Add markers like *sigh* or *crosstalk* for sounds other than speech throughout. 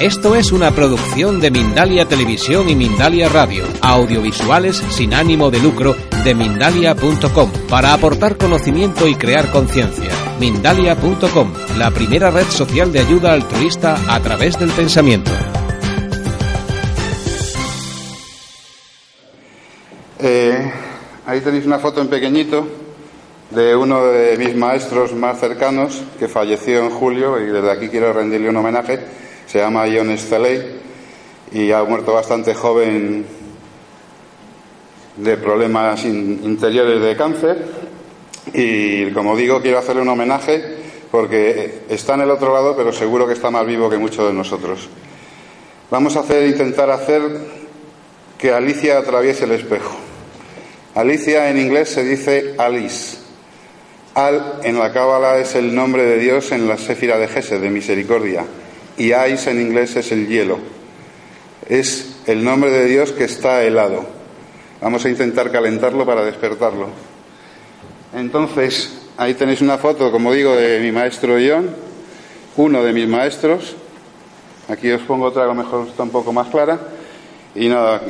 Esto es una producción de Mindalia Televisión y Mindalia Radio, audiovisuales sin ánimo de lucro de mindalia.com, para aportar conocimiento y crear conciencia. Mindalia.com, la primera red social de ayuda altruista a través del pensamiento. Eh, ahí tenéis una foto en pequeñito de uno de mis maestros más cercanos que falleció en julio y desde aquí quiero rendirle un homenaje. Se llama John Staley y ha muerto bastante joven de problemas in- interiores de cáncer. Y como digo, quiero hacerle un homenaje porque está en el otro lado, pero seguro que está más vivo que muchos de nosotros. Vamos a hacer, intentar hacer que Alicia atraviese el espejo. Alicia en inglés se dice Alice. Al en la cábala es el nombre de Dios en la séfira de Gesed, de misericordia. Y Ais en inglés es el hielo. Es el nombre de Dios que está helado. Vamos a intentar calentarlo para despertarlo. Entonces, ahí tenéis una foto, como digo, de mi maestro John, uno de mis maestros. Aquí os pongo otra, a lo mejor está un poco más clara. Y nada,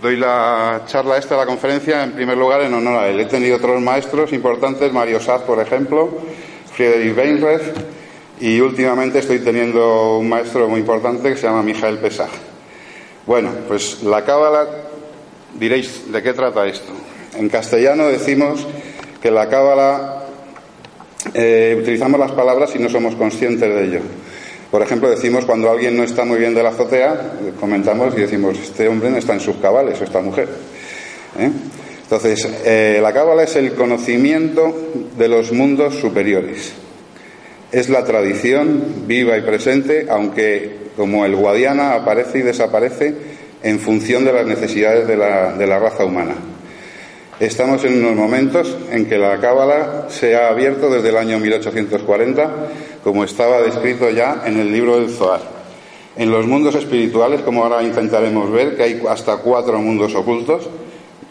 doy la charla esta, la conferencia, en primer lugar en honor a él. He tenido otros maestros importantes, Mario Saz, por ejemplo, Friedrich Weinreich, y últimamente estoy teniendo un maestro muy importante que se llama Mijael Pesach. Bueno, pues la cábala, diréis, ¿de qué trata esto? En castellano decimos que la cábala eh, utilizamos las palabras y no somos conscientes de ello. Por ejemplo, decimos cuando alguien no está muy bien de la azotea, comentamos y decimos, este hombre no está en sus cabales o esta mujer. ¿Eh? Entonces, eh, la cábala es el conocimiento de los mundos superiores. Es la tradición viva y presente, aunque como el Guadiana aparece y desaparece en función de las necesidades de la, raza humana. Estamos en unos momentos en que la cábala se ha abierto desde el año 1840, como estaba descrito ya en el libro del Zohar. En los mundos espirituales, como ahora intentaremos ver, que hay hasta cuatro mundos ocultos,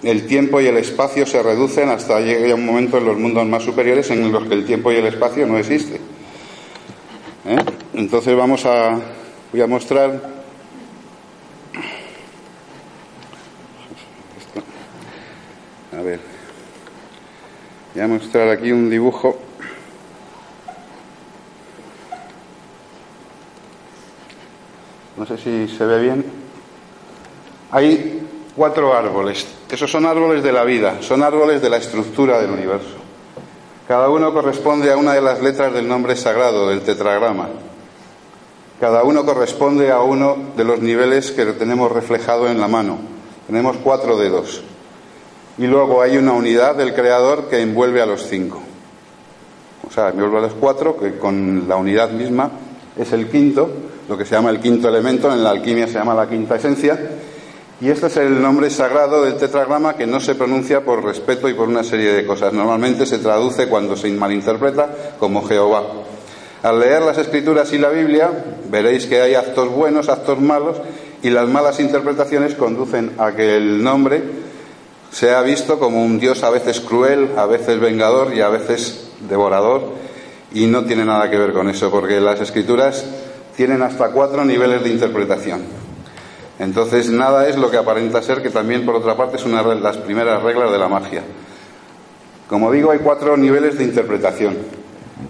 el tiempo y el espacio se reducen hasta llegar un momento en los mundos más superiores en los que el tiempo y el espacio no existe. Entonces vamos a voy a mostrar A ver. Voy a mostrar aquí un dibujo. No sé si se ve bien. Hay cuatro árboles. Esos son árboles de la vida, son árboles de la estructura del universo. Cada uno corresponde a una de las letras del nombre sagrado, del tetragrama. Cada uno corresponde a uno de los niveles que tenemos reflejado en la mano. Tenemos cuatro dedos. Y luego hay una unidad del creador que envuelve a los cinco. O sea, envuelve a los cuatro, que con la unidad misma es el quinto, lo que se llama el quinto elemento, en la alquimia se llama la quinta esencia. Y este es el nombre sagrado del tetragrama que no se pronuncia por respeto y por una serie de cosas. Normalmente se traduce cuando se malinterpreta como Jehová. Al leer las escrituras y la Biblia veréis que hay actos buenos, actos malos, y las malas interpretaciones conducen a que el nombre sea visto como un Dios a veces cruel, a veces vengador y a veces devorador, y no tiene nada que ver con eso, porque las escrituras tienen hasta cuatro niveles de interpretación. Entonces, nada es lo que aparenta ser, que también, por otra parte, es una de las primeras reglas de la magia. Como digo, hay cuatro niveles de interpretación,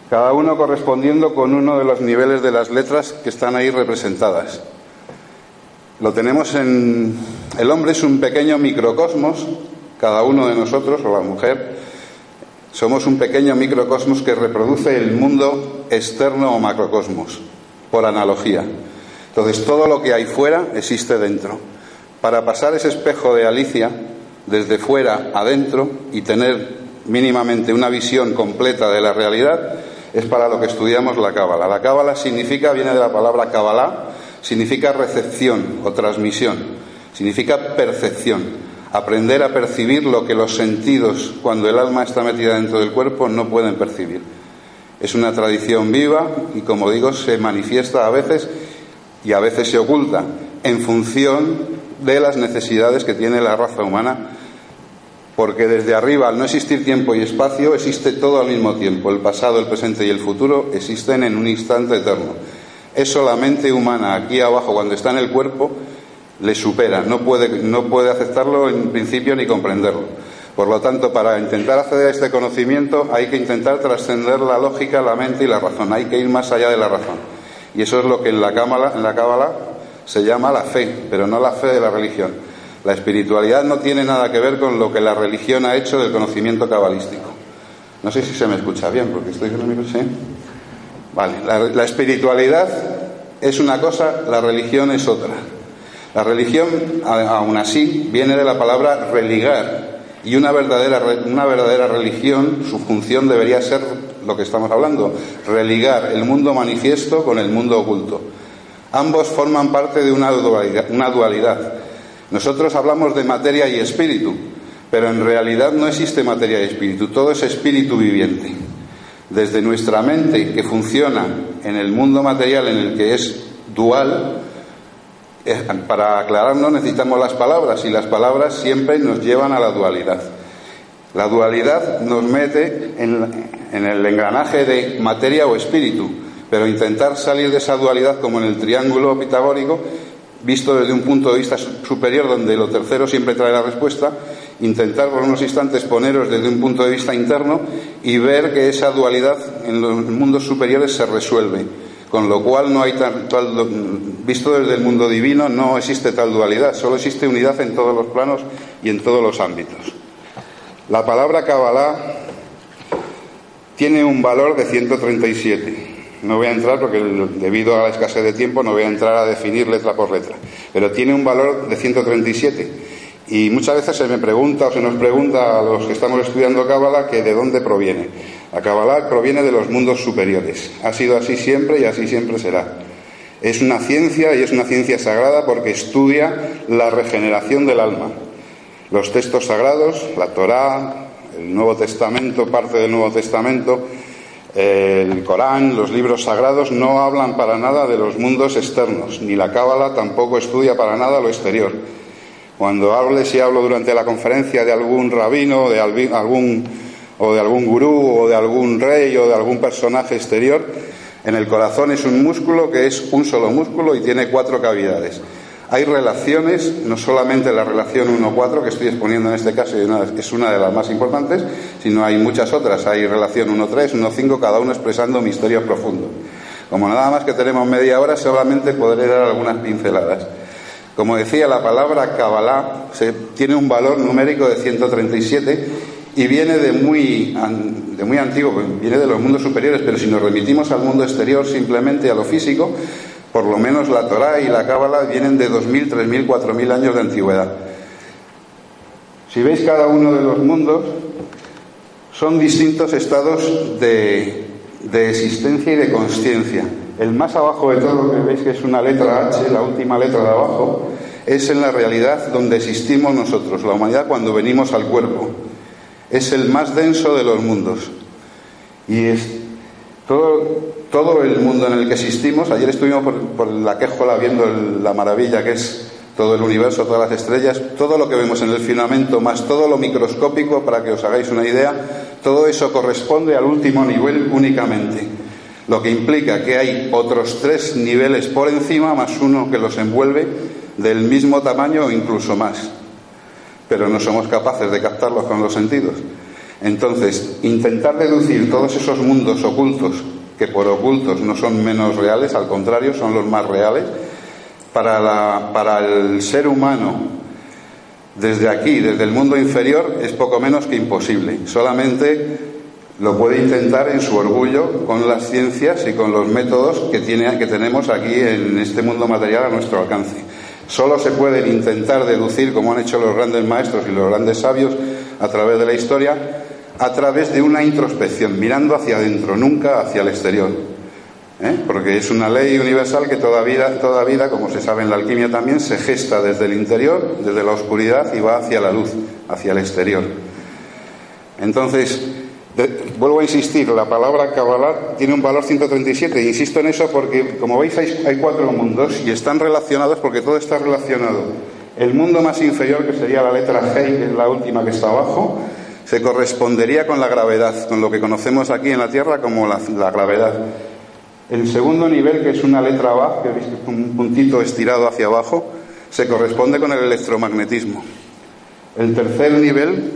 cada uno correspondiendo con uno de los niveles de las letras que están ahí representadas. Lo tenemos en. El hombre es un pequeño microcosmos, cada uno de nosotros, o la mujer, somos un pequeño microcosmos que reproduce el mundo externo o macrocosmos, por analogía. Entonces, todo lo que hay fuera existe dentro. Para pasar ese espejo de Alicia, desde fuera adentro, y tener mínimamente una visión completa de la realidad, es para lo que estudiamos la cábala. La cábala significa, viene de la palabra cábala, significa recepción o transmisión, significa percepción, aprender a percibir lo que los sentidos, cuando el alma está metida dentro del cuerpo, no pueden percibir. Es una tradición viva y, como digo, se manifiesta a veces y a veces se oculta en función de las necesidades que tiene la raza humana, porque desde arriba, al no existir tiempo y espacio, existe todo al mismo tiempo. El pasado, el presente y el futuro existen en un instante eterno. Es solamente humana, aquí abajo, cuando está en el cuerpo, le supera, no puede, no puede aceptarlo en principio ni comprenderlo. Por lo tanto, para intentar acceder a este conocimiento hay que intentar trascender la lógica, la mente y la razón. Hay que ir más allá de la razón. Y eso es lo que en la cábala, en la cábala se llama la fe, pero no la fe de la religión. La espiritualidad no tiene nada que ver con lo que la religión ha hecho del conocimiento cabalístico. No sé si se me escucha bien, porque estoy en el micro. ¿Sí? Vale, la, espiritualidad es una cosa, la religión es otra. La religión, aún así, viene de la palabra religar, y una verdadera, una verdadera religión, su función debería ser lo que estamos hablando, religar el mundo manifiesto con el mundo oculto. Ambos forman parte de una dualidad, Nosotros hablamos de materia y espíritu, pero en realidad no existe materia y espíritu, todo es espíritu viviente. Desde nuestra mente, que funciona en el mundo material en el que es dual, eh, para aclararnos necesitamos las palabras y las palabras siempre nos llevan a la dualidad. La dualidad nos mete en el engranaje de materia o espíritu pero intentar salir de esa dualidad como en el triángulo pitagórico, visto desde un punto de vista superior donde lo tercero siempre trae la respuesta, intentar por unos instantes poneros desde un punto de vista interno y ver que esa dualidad en los mundos superiores se resuelve. Con lo cual no hay tal, visto desde el mundo divino no existe tal dualidad, solo existe unidad en todos los planos y en todos los ámbitos. La palabra Kabbalah tiene un valor de 137 no voy a entrar porque debido a la escasez de tiempo no voy a entrar a definir letra por letra, pero tiene un valor de 137. Y muchas veces se me pregunta o se nos pregunta a los que estamos estudiando Cábala que de dónde proviene. La Cábala proviene de los mundos superiores. Ha sido así siempre y así siempre será. Es una ciencia y es una ciencia sagrada porque estudia la regeneración del alma. Los textos sagrados, la Torá, el Nuevo Testamento, parte del Nuevo Testamento, el Corán, los libros sagrados no hablan para nada de los mundos externos, ni la Cábala tampoco estudia para nada lo exterior. Cuando hables y hablo durante la conferencia de algún rabino, de algún, o de algún gurú, o de algún rey, o de algún personaje exterior, en el corazón es un músculo que es un solo músculo y tiene cuatro cavidades. Hay relaciones, no solamente la relación 1-4 que estoy exponiendo en este caso es una de las más importantes, sino hay muchas otras. Hay relación 1-3, 1-5, cada uno expresando misterios profundos. Como nada más que tenemos media hora, solamente podré dar algunas pinceladas. Como decía, la palabra Kabbalah tiene un valor numérico de 137 y viene de muy, de muy antiguo, viene de los mundos superiores, pero si nos remitimos al mundo exterior, simplemente a lo físico, por lo menos la Torá y la Cábala vienen de 2.000, 3.000, 4.000 años de antigüedad. Si veis cada uno de los mundos, son distintos estados de, de existencia y de conciencia. El más abajo de todo, que veis que es una letra H, la última letra de abajo, es en la realidad donde existimos nosotros, la humanidad, cuando venimos al cuerpo. Es el más denso de los mundos. Y todo, el mundo en el que existimos. Ayer estuvimos por, la quejola viendo la maravilla que es todo el universo, todas las estrellas, todo lo que vemos en el filamento, más todo lo microscópico, para que os hagáis una idea, todo eso corresponde al último nivel únicamente. Lo que implica que hay otros tres niveles por encima, más uno que los envuelve, del mismo tamaño o incluso más. Pero no somos capaces de captarlos con los sentidos. Entonces, intentar deducir todos esos mundos ocultos que por ocultos no son menos reales, al contrario, son los más reales. Para, la, para el ser humano, desde aquí, desde el mundo inferior, es poco menos que imposible. Solamente lo puede intentar en su orgullo con las ciencias y con los métodos que, tiene, que tenemos aquí en este mundo material a nuestro alcance. Solo se pueden intentar deducir, como han hecho los grandes maestros y los grandes sabios a través de la historia, a través de una introspección, mirando hacia adentro, nunca hacia el exterior. ¿eh? porque es una ley universal que toda vida, toda vida, como se sabe en la alquimia también, se gesta desde el interior, desde la oscuridad y va hacia la luz, hacia el exterior. Entonces, vuelvo a insistir, la palabra Kabbalah tiene un valor 137, insisto en eso porque, como veis, hay, hay cuatro mundos y están relacionados porque todo está relacionado. El mundo más inferior, que sería la letra G, que es la última que está abajo, se correspondería con la gravedad, con lo que conocemos aquí en la Tierra como la, gravedad. El segundo nivel, que es una letra Ba, que veis que es un puntito estirado hacia abajo, se corresponde con el electromagnetismo. El tercer nivel,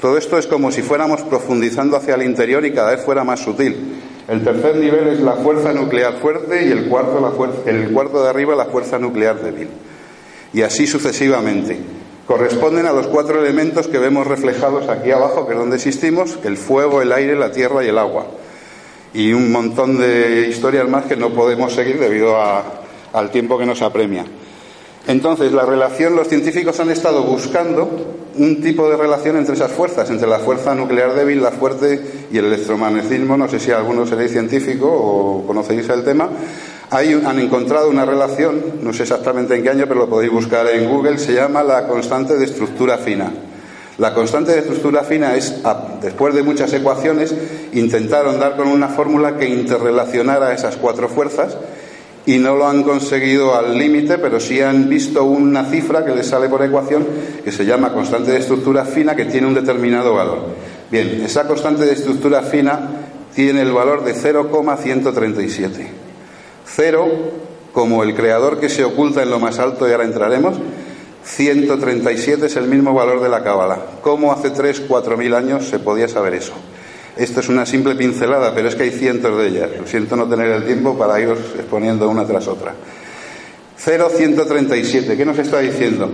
todo esto es como si fuéramos profundizando hacia el interior y cada vez fuera más sutil. El tercer nivel es la fuerza nuclear fuerte y el cuarto, la fuerza, el cuarto de arriba la fuerza nuclear débil. Y así sucesivamente. Corresponden a los cuatro elementos que vemos reflejados aquí abajo, que es donde existimos, el fuego, el aire, la tierra y el agua y un montón de historias más que no podemos seguir debido al tiempo que nos apremia. Entonces, la relación, los científicos han estado buscando un tipo de relación entre esas fuerzas, entre la fuerza nuclear débil, la fuerte y el electromagnetismo. No sé si alguno seréis científico o conocéis el tema. Han encontrado una relación, no sé exactamente en qué año, pero lo podéis buscar en Google, se llama la constante de estructura fina. La constante de estructura fina es, después de muchas ecuaciones, intentaron dar con una fórmula que interrelacionara esas cuatro fuerzas y no lo han conseguido al límite, pero sí han visto una cifra que les sale por ecuación que se llama constante de estructura fina que tiene un determinado valor. Bien, esa constante de estructura fina tiene el valor de 0,137. Cero como el creador que se oculta en lo más alto y ahora entraremos, 137 es el mismo valor de la cábala. ¿Cómo hace 3, 4 mil años se podía saber eso? Esto es una simple pincelada, pero es que hay cientos de ellas. siento no tener el tiempo para iros exponiendo una tras otra. 0,137. ¿Qué nos está diciendo?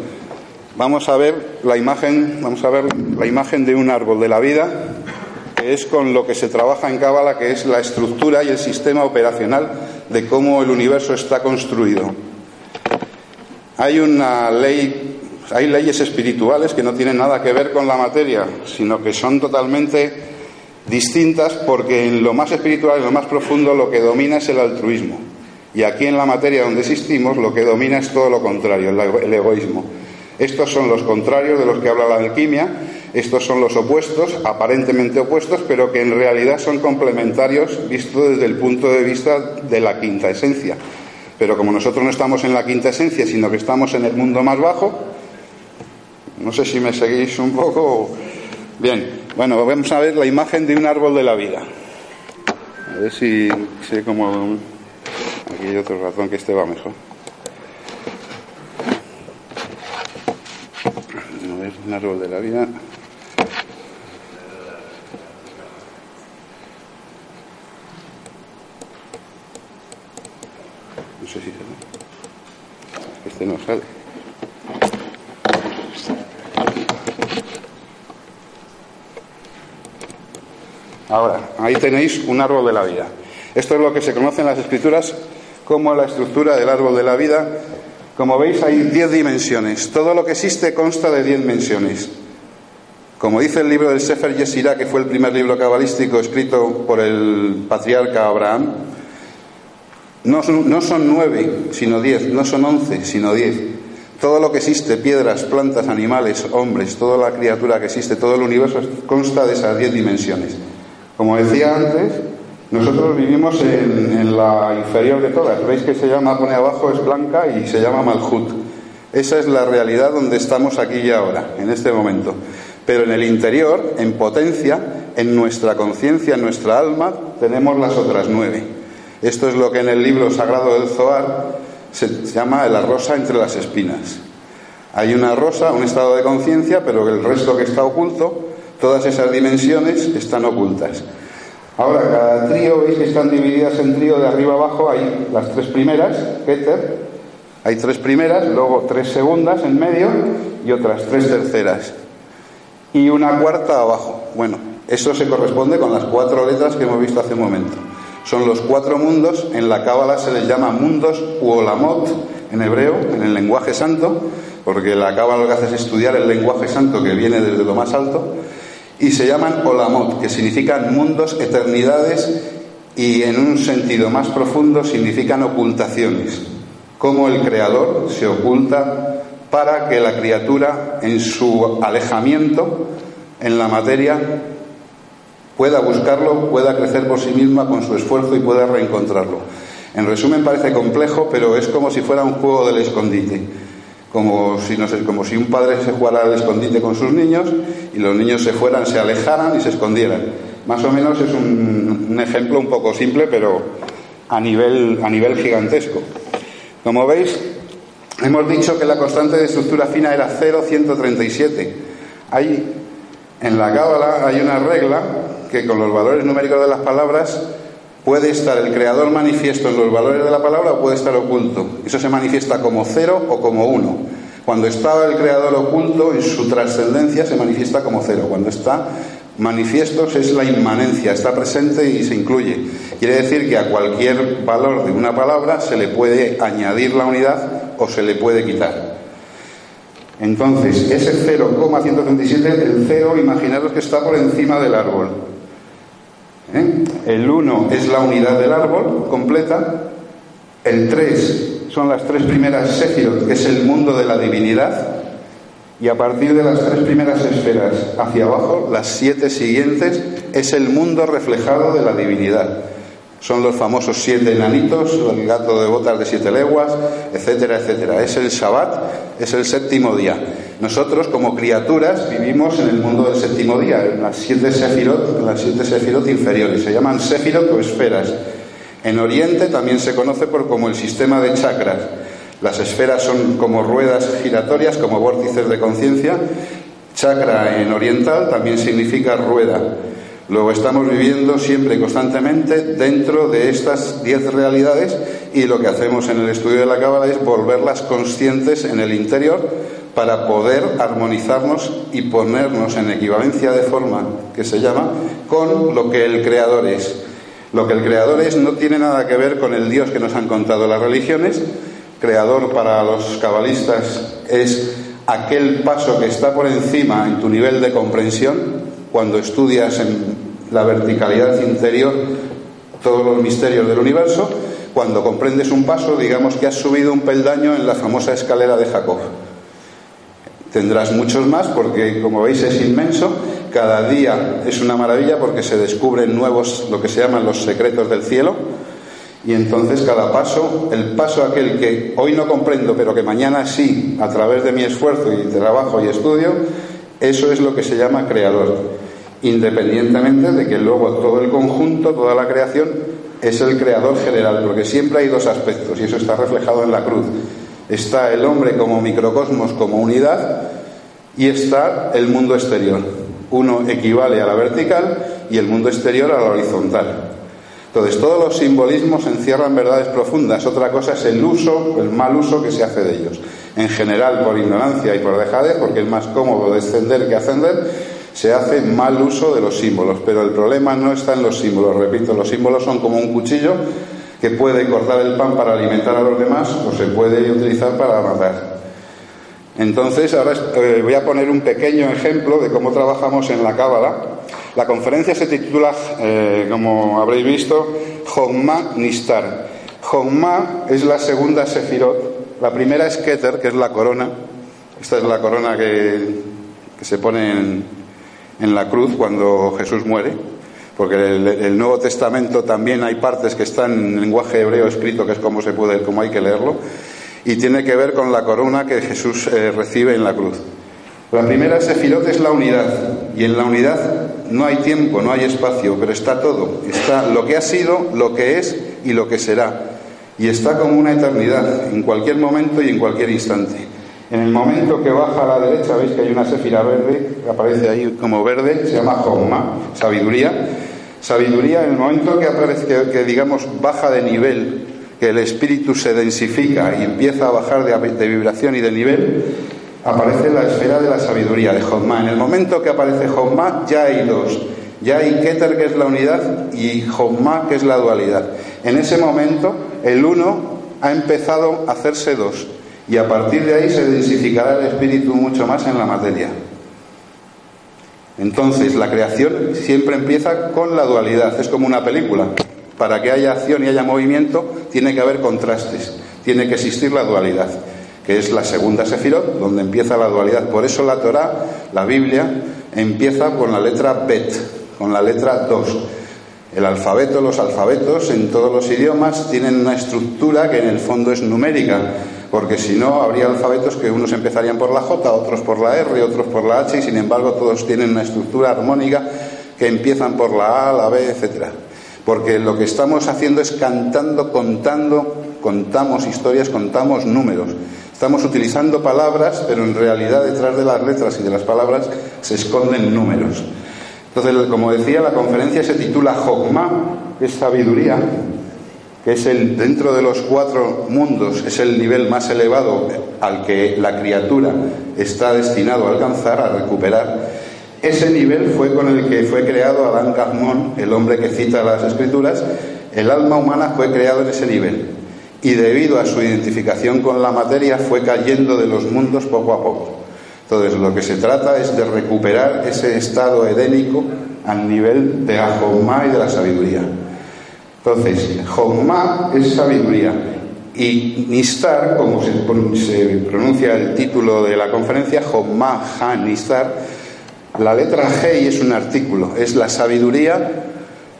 Vamos a ver la imagen, vamos a ver la imagen de un árbol de la vida, que es con lo que se trabaja en Cábala, que es la estructura y el sistema operacional de cómo el universo está construido. Hay una ley, hay leyes espirituales que no tienen nada que ver con la materia, sino que son totalmente distintas porque en lo más espiritual, en lo más profundo, lo que domina es el altruismo. Y aquí en la materia donde existimos, lo que domina es todo lo contrario, el egoísmo. Estos son los contrarios de los que habla la alquimia, estos son los opuestos, aparentemente opuestos, pero que en realidad son complementarios visto desde el punto de vista de la quinta esencia. Pero como nosotros no estamos en la quinta esencia, sino que estamos en el mundo más bajo, no sé si me seguís un poco. Bien, bueno, vamos a ver la imagen de un árbol de la vida. A ver si sé cómo. Aquí hay otro razón que este va mejor. A ver, un árbol de la vida. Este no sale. Ahora, ahí tenéis un árbol de la vida. Esto es lo que se conoce en las escrituras como la estructura del árbol de la vida. Como veis, hay diez dimensiones. Todo lo que existe consta de diez dimensiones. Como dice el libro del Sefer Yesirá, que fue el primer libro cabalístico escrito por el patriarca Abraham, no son, nueve, sino diez, no son once, sino diez. Todo lo que existe, piedras, plantas, animales, hombres, toda la criatura que existe, todo el universo consta de esas diez dimensiones. Como decía antes, nosotros vivimos en, la inferior de todas. Veis que se llama, pone abajo, es blanca y se llama Malhut. Esa es la realidad donde estamos aquí y ahora, en este momento. Pero en el interior, en potencia, en nuestra conciencia, en nuestra alma, tenemos las otras nueve. Esto es lo que en el libro sagrado del Zohar se llama la rosa entre las espinas. Hay una rosa, un estado de conciencia, pero el resto que está oculto, todas esas dimensiones están ocultas. Ahora, cada trío, veis que están divididas en trío de arriba abajo, hay las tres primeras, Keter, hay tres primeras, luego tres segundas en medio y otras tres terceras. Y una cuarta abajo. Bueno, eso se corresponde con las cuatro letras que hemos visto hace un momento. Son los cuatro mundos, en la Cábala se les llama mundos u olamot en hebreo, en el lenguaje santo, porque la Cábala lo que hace es estudiar el lenguaje santo que viene desde lo más alto, y se llaman olamot, que significan mundos, eternidades y en un sentido más profundo significan ocultaciones, cómo el creador se oculta para que la criatura en su alejamiento en la materia pueda buscarlo, pueda crecer por sí misma con su esfuerzo y pueda reencontrarlo. En resumen parece complejo, pero es como si fuera un juego del escondite. Como si, no sé, como si un padre se jugara al escondite con sus niños y los niños se fueran, se alejaran y se escondieran. Más o menos es un, ejemplo un poco simple, pero a nivel, a nivel gigantesco. Como veis, hemos dicho que la constante de estructura fina era 0,137. Hay, en la cábala hay una regla que con los valores numéricos de las palabras puede estar el creador manifiesto en los valores de la palabra o puede estar oculto. Eso se manifiesta como cero o como uno. Cuando está el creador oculto, en su trascendencia se manifiesta como cero. Cuando está manifiestos es la inmanencia, está presente y se incluye. Quiere decir que a cualquier valor de una palabra se le puede añadir la unidad o se le puede quitar. Entonces, ese 0,137, el 0, imaginaros que está por encima del árbol. ¿Eh? El 1 es la unidad del árbol completa. El 3 son las tres primeras Sefirot, que es el mundo de la divinidad. Y a partir de las tres primeras esferas hacia abajo, las siete siguientes, es el mundo reflejado de la divinidad. Son los famosos siete enanitos, el gato de botas de siete leguas, etcétera, etcétera. Es el Shabbat, es el séptimo día. Nosotros, como criaturas, vivimos en el mundo del séptimo día, en las siete sefirot, las siete sefirot inferiores. Se llaman sefirot o esferas. En Oriente también se conoce por como el sistema de chakras. Las esferas son como ruedas giratorias, como vórtices de conciencia. Chakra en oriental también significa rueda. Luego estamos viviendo siempre y constantemente dentro de estas diez realidades y lo que hacemos en el estudio de la Cábala es volverlas conscientes en el interior para poder armonizarnos y ponernos en equivalencia de forma que se llama con lo que el Creador es. Lo que el Creador es no tiene nada que ver con el Dios que nos han contado las religiones. Creador para los cabalistas es aquel paso que está por encima en tu nivel de comprensión cuando estudias en la verticalidad interior todos los misterios del universo, cuando comprendes un paso, digamos que has subido un peldaño en la famosa escalera de Jacob. Tendrás muchos más porque, como veis, es inmenso. Cada día es una maravilla porque se descubren nuevos, lo que se llaman los secretos del cielo. Y entonces cada paso, el paso aquel que hoy no comprendo, pero que mañana sí, a través de mi esfuerzo y trabajo y estudio, eso es lo que se llama creador, independientemente de que luego todo el conjunto, toda la creación, es el creador general, porque siempre hay dos aspectos y eso está reflejado en la cruz. Está el hombre como microcosmos, como unidad, y está el mundo exterior. Uno equivale a la vertical y el mundo exterior a la horizontal. Entonces, todos los simbolismos encierran verdades profundas. Otra cosa es el uso, el mal uso que se hace de ellos. En general, por ignorancia y por dejadez, porque es más cómodo descender que ascender, se hace mal uso de los símbolos. Pero el problema no está en los símbolos. Repito, los símbolos son como un cuchillo que puede cortar el pan para alimentar a los demás o se puede utilizar para matar. Entonces, ahora eh, voy a poner un pequeño ejemplo de cómo trabajamos en la Cábala. La conferencia se titula, eh, como habréis visto, Hogma Nistar. Hogma es la segunda Sefirot. La primera es Keter, que es la corona. Esta es la corona que, se pone en, la cruz cuando Jesús muere. Porque el, el, Nuevo Testamento también hay partes que están en lenguaje hebreo escrito, que es como se puede, como hay que leerlo y tiene que ver con la corona que Jesús eh, recibe en la cruz. La primera sefirot es la unidad, y en la unidad no hay tiempo, no hay espacio, pero está todo. Está lo que ha sido, lo que es y lo que será. Y está como una eternidad, en cualquier momento y en cualquier instante. En el momento que baja a la derecha, veis que hay una sefira verde, que aparece ahí como verde, se llama Jomma, sabiduría. Sabiduría, en el momento que, aparece, que, que digamos baja de nivel que el espíritu se densifica y empieza a bajar de, vibración y de nivel, aparece la esfera de la sabiduría de Jodma. En el momento que aparece Jodma ya hay dos. Ya hay Keter, que es la unidad, y Jodma, que es la dualidad. En ese momento, el uno ha empezado a hacerse dos. Y a partir de ahí se densificará el espíritu mucho más en la materia. Entonces, la creación siempre empieza con la dualidad. Es como una película. Para que haya acción y haya movimiento, tiene que haber contrastes, tiene que existir la dualidad, que es la segunda sefirot, donde empieza la dualidad. Por eso la Torah, la Biblia, empieza con la letra Bet, con la letra 2. El alfabeto, los alfabetos en todos los idiomas tienen una estructura que en el fondo es numérica, porque si no habría alfabetos que unos empezarían por la J, otros por la R, otros por la H, y sin embargo todos tienen una estructura armónica que empiezan por la A, la B, etcétera. Porque lo que estamos haciendo es cantando, contando, contamos historias, contamos números. Estamos utilizando palabras, pero en realidad detrás de las letras y de las palabras se esconden números. Entonces, como decía, la conferencia se titula Jogma, es sabiduría, que es el dentro de los cuatro mundos, es el nivel más elevado al que la criatura está destinado a alcanzar, a recuperar. Ese nivel fue con el que fue creado Adán Gazmón, el hombre que cita las escrituras. El alma humana fue creado en ese nivel y debido a su identificación con la materia fue cayendo de los mundos poco a poco. Entonces lo que se trata es de recuperar ese estado edénico al nivel de la Jomá y de la sabiduría. Entonces, Jomá es sabiduría y Nistar, como se pronuncia el título de la conferencia, Jomá Ha Nistar, la letra G es un artículo, es la sabiduría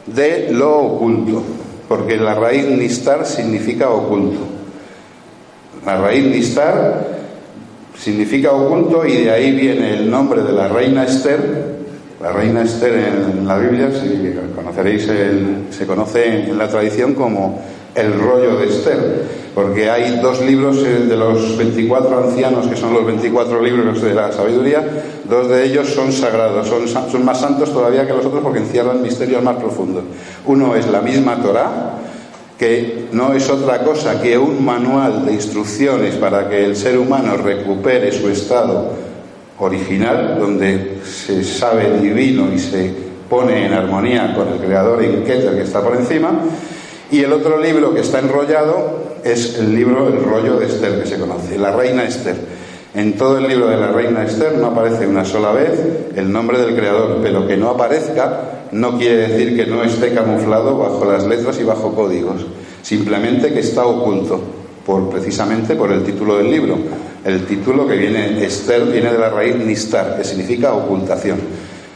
de lo oculto, porque la raíz Nistar significa oculto. La raíz Nistar significa oculto y de ahí viene el nombre de la reina Esther. La reina Esther en la Biblia, conoceréis, se conoce en la tradición como el rollo de Esther, porque hay dos libros de los 24 ancianos, que son los 24 libros de la sabiduría, dos de ellos son sagrados, son, son más santos todavía que los otros porque encierran misterios más profundos. Uno es la misma Torah, que no es otra cosa que un manual de instrucciones para que el ser humano recupere su estado original, donde se sabe divino y se pone en armonía con el creador en Keter que está por encima. Y el otro libro que está enrollado es el libro El rollo de Esther que se conoce, la reina Esther. En todo el libro de la reina Esther no aparece una sola vez el nombre del creador, pero que no aparezca no quiere decir que no esté camuflado bajo las letras y bajo códigos, simplemente que está oculto, por, precisamente por el título del libro. El título que viene, Esther, viene de la raíz Nistar, que significa ocultación.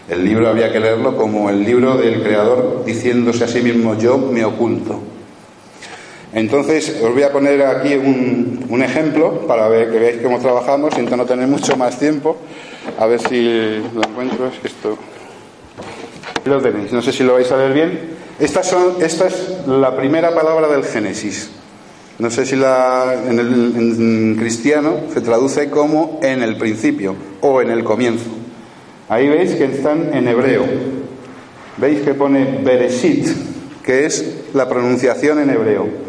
El libro había que leerlo como el libro del creador diciéndose a sí mismo, yo me oculto. Entonces, os voy a poner aquí un, un ejemplo para ver, que veáis cómo trabajamos, siento no tener mucho más tiempo. A ver si lo encuentro. Es esto. Lo tenéis, no sé si lo vais a ver bien. Son, esta es la primera palabra del Génesis. No sé si la, en, el, en cristiano se traduce como en el principio o en el comienzo. Ahí veis que están en hebreo. Veis que pone Bereshit, que es la pronunciación en hebreo.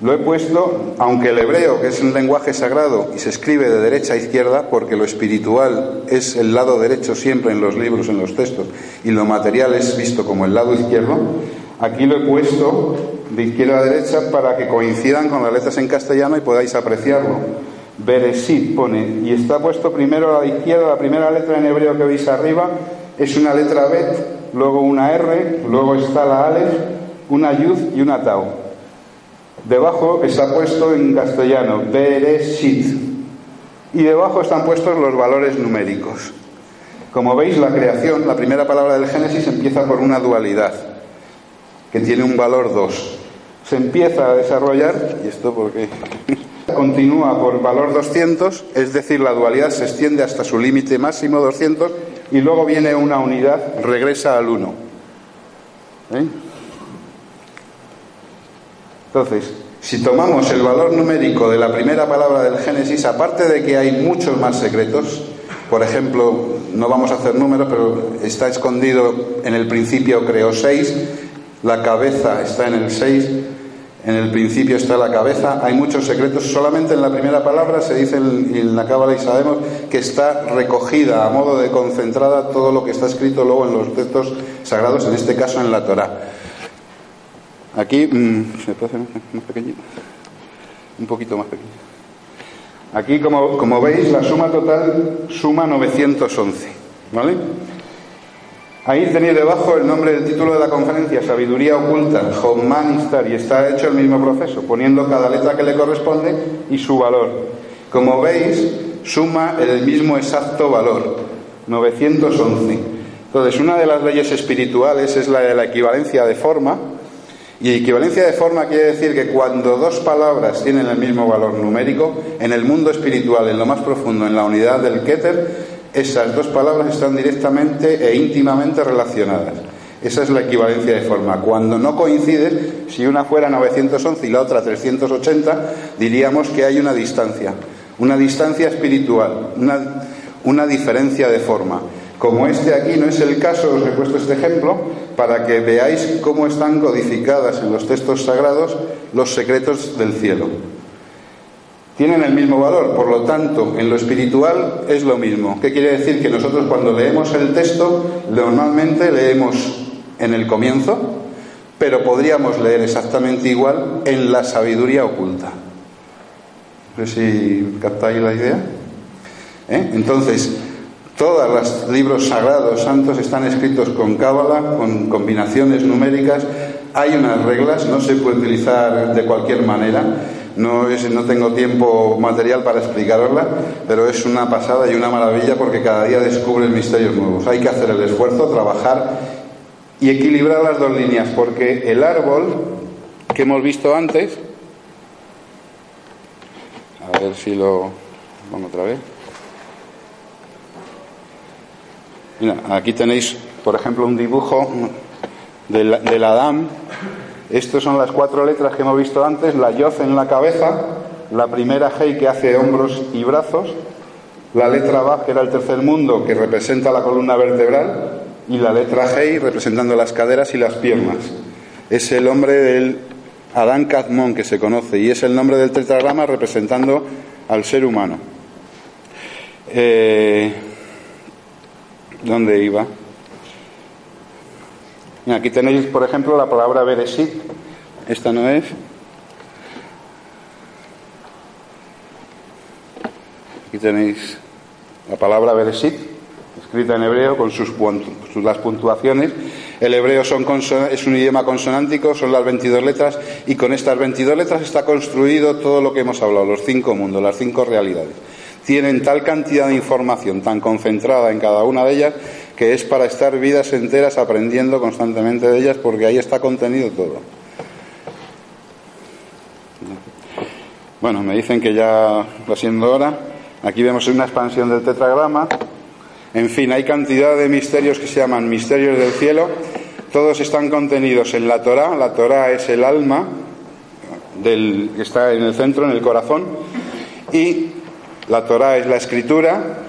Lo he puesto, aunque el hebreo, que es un lenguaje sagrado y se escribe de derecha a izquierda, porque lo espiritual es el lado derecho siempre en los libros, en los textos, y lo material es visto como el lado izquierdo, aquí lo he puesto de izquierda a derecha para que coincidan con las letras en castellano y podáis apreciarlo. Beresit pone, y está puesto primero a la izquierda, la primera letra en hebreo que veis arriba es una letra Bet, luego una R, luego está la Aleph, una Yud y una Tau. Debajo está puesto en castellano Bereshit y debajo están puestos los valores numéricos. Como veis, la creación, la primera palabra del Génesis empieza por una dualidad que tiene un valor 2. Se empieza a desarrollar, y esto porque *laughs* continúa por valor 200, es decir, la dualidad se extiende hasta su límite máximo 200 y luego viene una unidad, regresa al 1. ¿Eh? Entonces, si tomamos el valor numérico de la primera palabra del Génesis, aparte de que hay muchos más secretos, por ejemplo, no vamos a hacer números, pero está escondido en el principio creó seis, la cabeza está en el seis, en el principio está la cabeza, hay muchos secretos, solamente en la primera palabra se dice en la Cábala y sabemos que está recogida a modo de concentrada todo lo que está escrito luego en los textos sagrados, en este caso en la Torá. Aquí, mm, ¿se puede hacer más pequeñito? Un poquito más pequeño. Aquí, como, como veis, la suma total suma 911. ¿Vale? Ahí tenéis debajo el nombre del título de la conferencia, Sabiduría Oculta, Homanistar, y está hecho el mismo proceso, poniendo cada letra que le corresponde y su valor. Como veis, suma el mismo exacto valor, 911. Entonces, una de las leyes espirituales es la de la equivalencia de forma, y equivalencia de forma quiere decir que cuando dos palabras tienen el mismo valor numérico, en el mundo espiritual, en lo más profundo, en la unidad del Keter, esas dos palabras están directamente e íntimamente relacionadas. Esa es la equivalencia de forma. Cuando no coinciden, si una fuera 911 y la otra 380, diríamos que hay una distancia, una distancia espiritual, una, una diferencia de forma. Como este aquí no es el caso, os he puesto este ejemplo para que veáis cómo están codificadas en los textos sagrados los secretos del cielo tienen el mismo valor, por lo tanto, en lo espiritual es lo mismo. ¿Qué quiere decir? Que nosotros cuando leemos el texto, normalmente leemos en el comienzo, pero podríamos leer exactamente igual en la sabiduría oculta. No sé si captáis la idea. ¿Eh? Entonces, todos los libros sagrados, santos, están escritos con cábala, con combinaciones numéricas. Hay unas reglas, no se puede utilizar de cualquier manera. No, no tengo tiempo material para explicarosla, pero es una pasada y una maravilla porque cada día descubres misterios nuevos. Hay que hacer el esfuerzo, trabajar y equilibrar las dos líneas, porque el árbol que hemos visto antes, a ver si lo vamos otra vez. Mira, aquí tenéis, por ejemplo, un dibujo del, del Adán estas son las cuatro letras que hemos visto antes, la Yod en la cabeza, la primera Hei que hace hombros y brazos, la letra Ba que era el tercer mundo que representa la columna vertebral y la letra Hei representando las caderas y las piernas. Es el nombre del Adán Kadmon que se conoce y es el nombre del tetragrama representando al ser humano. Eh, ¿Dónde iba? Aquí tenéis, por ejemplo, la palabra Bereshit. Esta no es. Aquí tenéis la palabra Bereshit, escrita en hebreo con sus, las puntuaciones. El hebreo son es un idioma consonántico, son las 22 letras, y con estas 22 letras está construido todo lo que hemos hablado, los cinco mundos, las cinco realidades. Tienen tal cantidad de información tan concentrada en cada una de ellas que es para estar vidas enteras aprendiendo constantemente de ellas porque ahí está contenido todo. Bueno, me dicen que ya va siendo hora. Aquí vemos una expansión del tetragrama. En fin, hay cantidad de misterios que se llaman misterios del cielo. Todos están contenidos en la Torah. La Torah es el alma del, que está en el centro, en el corazón. Y la Torah es la escritura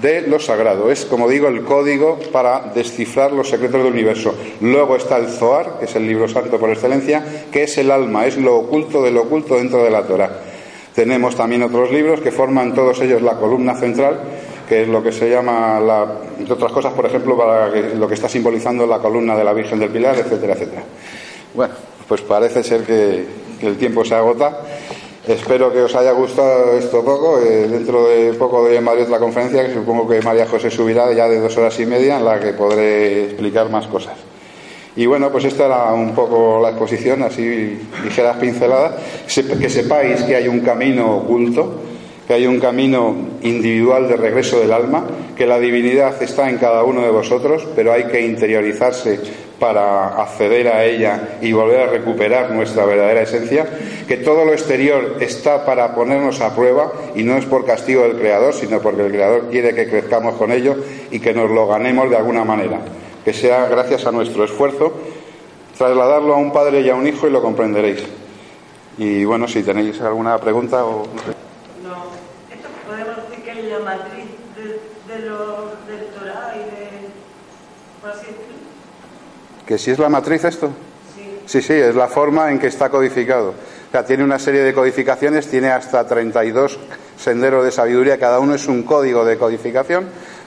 de lo sagrado. Es, como digo, el código para descifrar los secretos del universo. Luego está el Zohar, que es el libro santo por excelencia, que es el alma, es lo oculto de lo oculto dentro de la Torah. Tenemos también otros libros que forman todos ellos la columna central, que es lo que se llama, la, entre otras cosas, por ejemplo, para lo que está simbolizando la columna de la Virgen del Pilar, etcétera, etcétera. Bueno, pues parece ser que el tiempo se agota. Espero que os haya gustado esto poco. Eh, dentro de poco doy en Madrid otra conferencia que supongo que María José subirá ya de dos horas y media en la que podré explicar más cosas. Y bueno, pues esta era un poco la exposición, así ligeras pinceladas. Que sepáis que hay un camino oculto, que hay un camino individual de regreso del alma, que la divinidad está en cada uno de vosotros, pero hay que interiorizarse para acceder a ella y volver a recuperar nuestra verdadera esencia, que todo lo exterior está para ponernos a prueba y no es por castigo del Creador, sino porque el Creador quiere que crezcamos con ello y que nos lo ganemos de alguna manera, que sea gracias a nuestro esfuerzo, trasladarlo a un padre y a un hijo y lo comprenderéis. Y bueno, si tenéis alguna pregunta o... No, esto podemos decir que es la matriz de, de lo, del Torah y de... ¿Que si es la matriz esto? Sí. sí, es la forma en que está codificado. O tiene una serie de codificaciones, tiene hasta 32 senderos de sabiduría, cada uno es un código de codificación.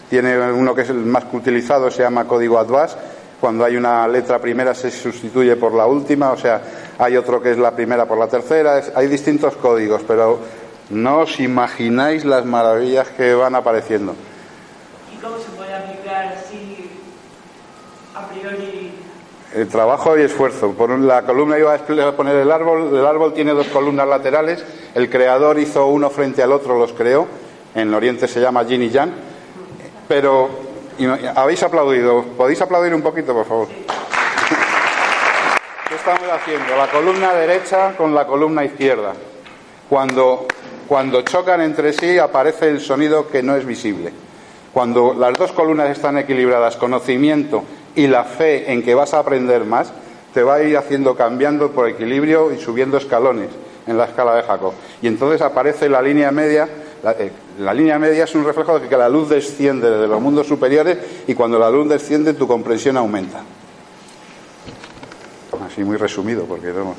Tiene uno que es el más utilizado, se llama código Advas. Cuando hay una letra primera se sustituye por la última, o sea, hay otro que es la primera por la tercera. hay distintos códigos, pero no os imagináis las maravillas que van apareciendo. ¿Y cómo se puede aplicar si El trabajo y esfuerzo. Por la columna iba a poner el árbol. El árbol tiene dos columnas laterales. El creador hizo uno frente al otro, los creó. En Oriente se llama Yin y Yang. Pero habéis aplaudido. ¿Podéis aplaudir un poquito, por favor? ¿Qué estamos haciendo? La columna derecha con la columna izquierda. Cuando, cuando chocan entre sí aparece el sonido que no es visible. Cuando las dos columnas están equilibradas, conocimiento y la fe en que vas a aprender más, te va a ir haciendo cambiando por equilibrio y subiendo escalones en la escala de Jacob. Y entonces aparece la línea media. La, eh, línea media es un reflejo de que la luz desciende desde los mundos superiores y cuando la luz desciende tu comprensión aumenta. Así muy resumido, porque no.